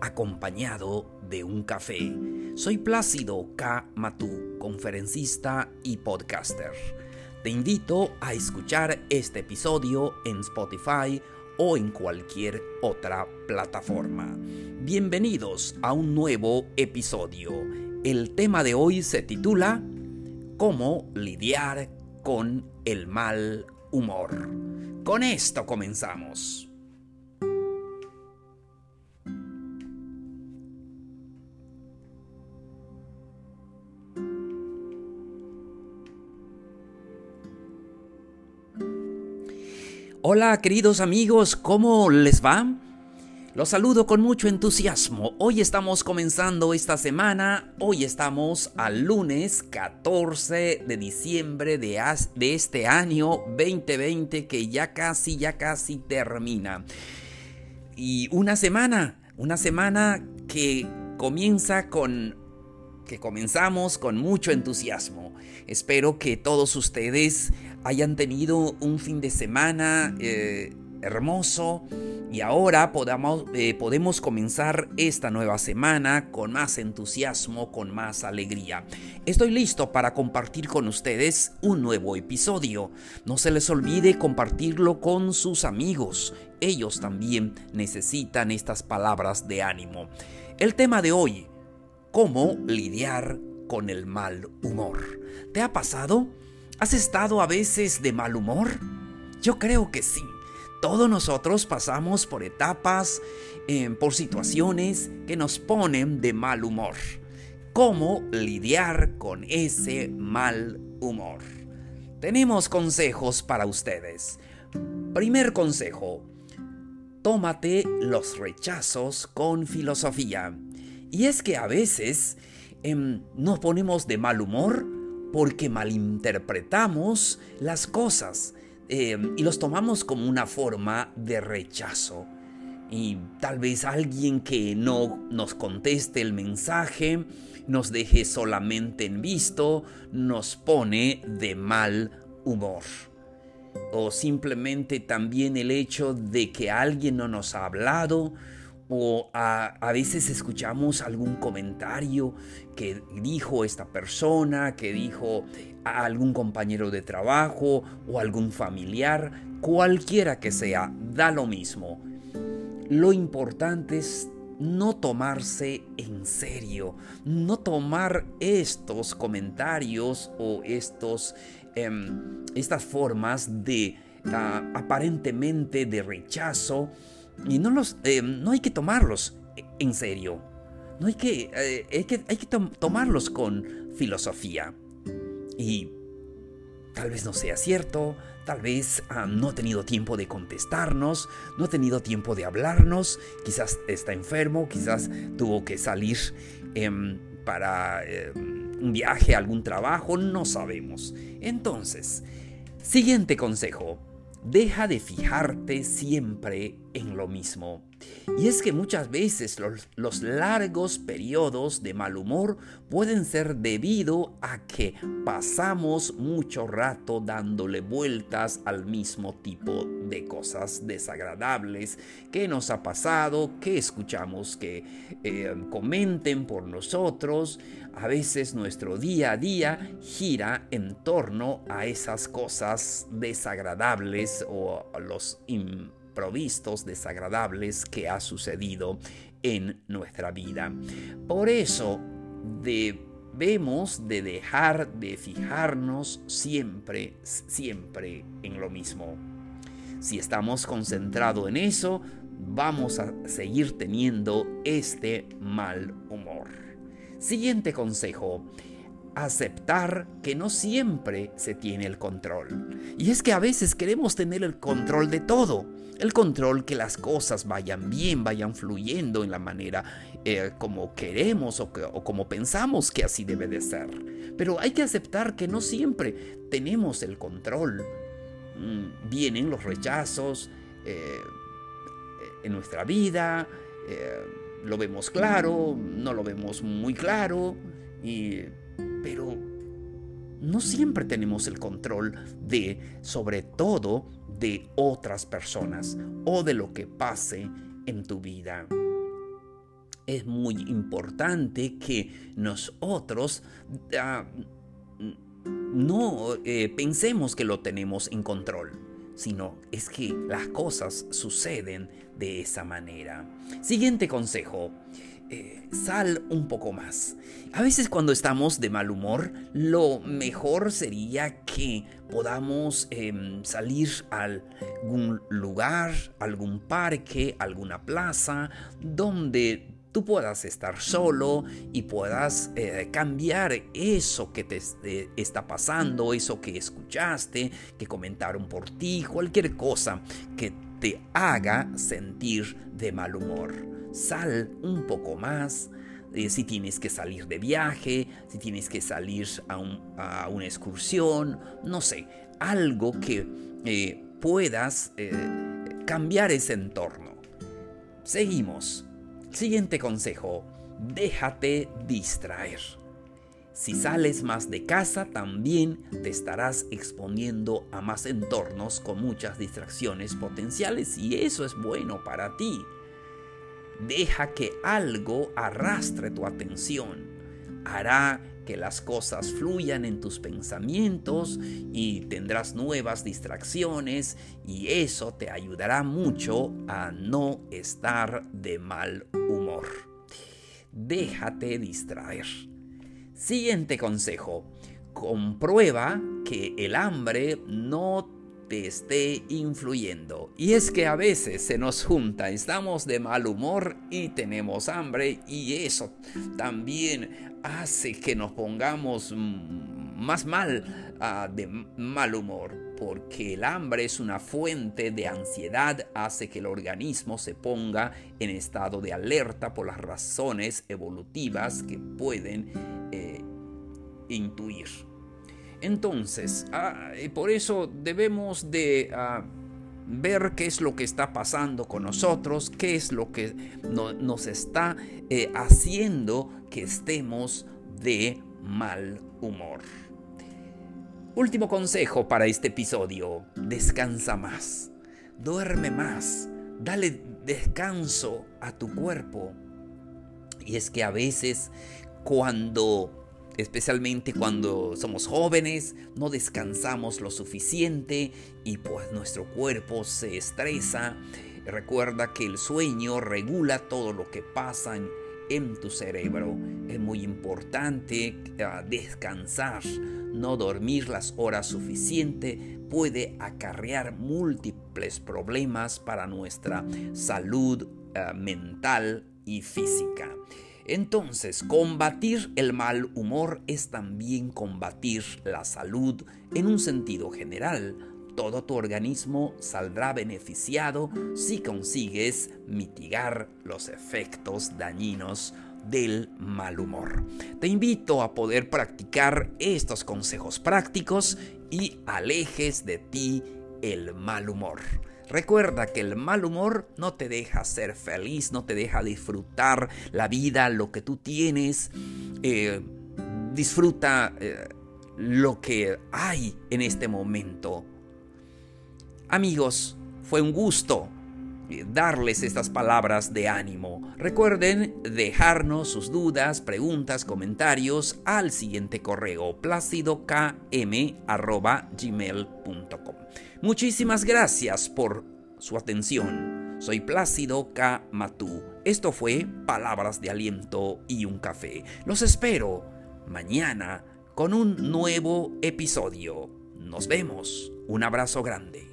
acompañado de un café. Soy Plácido K. Matú, conferencista y podcaster. Te invito a escuchar este episodio en Spotify o en cualquier otra plataforma. Bienvenidos a un nuevo episodio. El tema de hoy se titula Cómo lidiar con el mal humor. Con esto comenzamos. Hola queridos amigos, ¿cómo les va? Los saludo con mucho entusiasmo. Hoy estamos comenzando esta semana. Hoy estamos al lunes 14 de diciembre de, de, este año 2020 que ya casi, ya casi termina. Y una semana, una semana que comienza con que comenzamos con mucho entusiasmo. Espero que todos ustedes hayan tenido un fin de semana eh, hermoso y ahora podamos, eh, podemos comenzar esta nueva semana con más entusiasmo, con más alegría. Estoy listo para compartir con ustedes un nuevo episodio. No se les olvide compartirlo con sus amigos. Ellos también necesitan estas palabras de ánimo. El tema de hoy, cómo lidiar con el mal humor. ¿Te ha pasado? ¿Has estado a veces de mal humor? Yo creo que sí. Todos nosotros pasamos por etapas, eh, por situaciones que nos ponen de mal humor. ¿Cómo lidiar con ese mal humor? Tenemos consejos para ustedes. Primer consejo. Tómate los rechazos con filosofía. Y es que a veces em, nos ponemos de mal humor porque malinterpretamos las cosas em, y los tomamos como una forma de rechazo. Y tal vez alguien que no nos conteste el mensaje, nos deje solamente en visto, nos pone de mal humor. O simplemente también el hecho de que alguien no nos ha hablado, o a, veces escuchamos algún comentario que dijo esta persona, que dijo a algún compañero de trabajo o algún familiar, cualquiera que sea, da lo mismo. Lo importante es no tomarse en serio, no tomar estos comentarios o estos, em, estas formas de ah, aparentemente de rechazo y no, los, eh, no hay que tomarlos en serio. No hay que, eh, hay que, hay que tomarlos con filosofía. Y tal vez no sea cierto, tal vez ah, no ha tenido tiempo de contestarnos, no ha tenido tiempo de hablarnos, quizás está enfermo, quizás tuvo que salir em, para em, un viaje, algún trabajo, no sabemos. Entonces, siguiente consejo Deja de fijarte siempre en lo mismo. Y es que muchas veces los, largos periodos de mal humor pueden ser debido a que pasamos mucho rato dándole vueltas al mismo tipo de cosas desagradables que nos ha pasado, que escuchamos que eh, comenten por nosotros. A veces nuestro día a día gira en torno a esas cosas desagradables o a los improvistos desagradables que ha sucedido en nuestra vida. Por eso debemos de dejar de fijarnos siempre, siempre en lo mismo. Si estamos concentrados en eso, vamos a seguir teniendo este mal humor. Siguiente consejo. Aceptar que no siempre se tiene el control. Y es que a veces queremos tener el control de todo. El control que las cosas vayan bien, vayan fluyendo en la manera eh, como queremos o, como pensamos que así debe de ser. Pero hay que aceptar que no siempre tenemos el control. Mm, vienen los rechazos eh, en nuestra vida, eh, lo vemos claro, no lo vemos muy claro, y pero no siempre tenemos el control de, sobre todo, de otras personas o de lo que pase en tu vida. Es muy importante que nosotros ah, no eh, pensemos que lo tenemos en control, sino es que las cosas suceden de esa manera. Siguiente consejo. Eh, sal un poco más. A veces cuando estamos de mal humor, lo mejor sería que podamos em, salir a algún lugar, algún parque, alguna plaza, donde tú puedas estar solo y puedas eh, cambiar eso que te eh, está pasando, eso que escuchaste, que comentaron por ti, cualquier cosa que te haga sentir de mal humor sal un poco más. Eh, si tienes que salir de viaje, si tienes que salir a, una excursión, no sé, algo que eh, puedas eh, cambiar ese entorno. Seguimos. Siguiente consejo, déjate distraer. Si sales más de casa, también te estarás exponiendo a más entornos con muchas distracciones potenciales y eso es bueno para ti. Deja que algo arrastre tu atención. Hará que las cosas fluyan en tus pensamientos y tendrás nuevas distracciones y eso te ayudará mucho a no estar de mal humor. Déjate distraer. Siguiente consejo. Comprueba que el hambre no esté influyendo. Y es que a veces se nos junta, estamos de mal humor y tenemos hambre y eso también hace que nos pongamos más mal ah, de mal humor, porque el hambre es una fuente de ansiedad, hace que el organismo se ponga en estado de alerta por las razones evolutivas que pueden eh, intuir. Entonces, ah, por eso debemos de ah, ver qué es lo que está pasando con nosotros, qué es lo que nos está eh, haciendo que estemos de mal humor. Último consejo para este episodio, descansa más, duerme más, dale descanso a tu cuerpo. Y es que a veces cuando especialmente cuando somos jóvenes, no descansamos lo suficiente y pues nuestro cuerpo se estresa. Recuerda que el sueño regula todo lo que pasa en, tu cerebro. Es muy importante ah, descansar, no dormir las horas suficientes puede acarrear múltiples problemas para nuestra salud ah, mental y física. Entonces, combatir el mal humor es también combatir la salud en un sentido general. Todo tu organismo saldrá beneficiado si consigues mitigar los efectos dañinos del mal humor. Te invito a poder practicar estos consejos prácticos y alejes de ti el mal humor. Recuerda que el mal humor no te deja ser feliz, no te deja disfrutar la vida, lo que tú tienes. Eh, disfruta eh, lo que hay en este momento. Amigos, fue un gusto eh, darles estas palabras de ánimo. Recuerden dejarnos sus dudas, preguntas, comentarios al siguiente correo placidokm.gmail.com Muchísimas gracias por su atención. Soy Plácido K. Matú. Esto fue Palabras de Aliento y un Café. Los espero mañana con un nuevo episodio. Nos vemos. Un abrazo grande.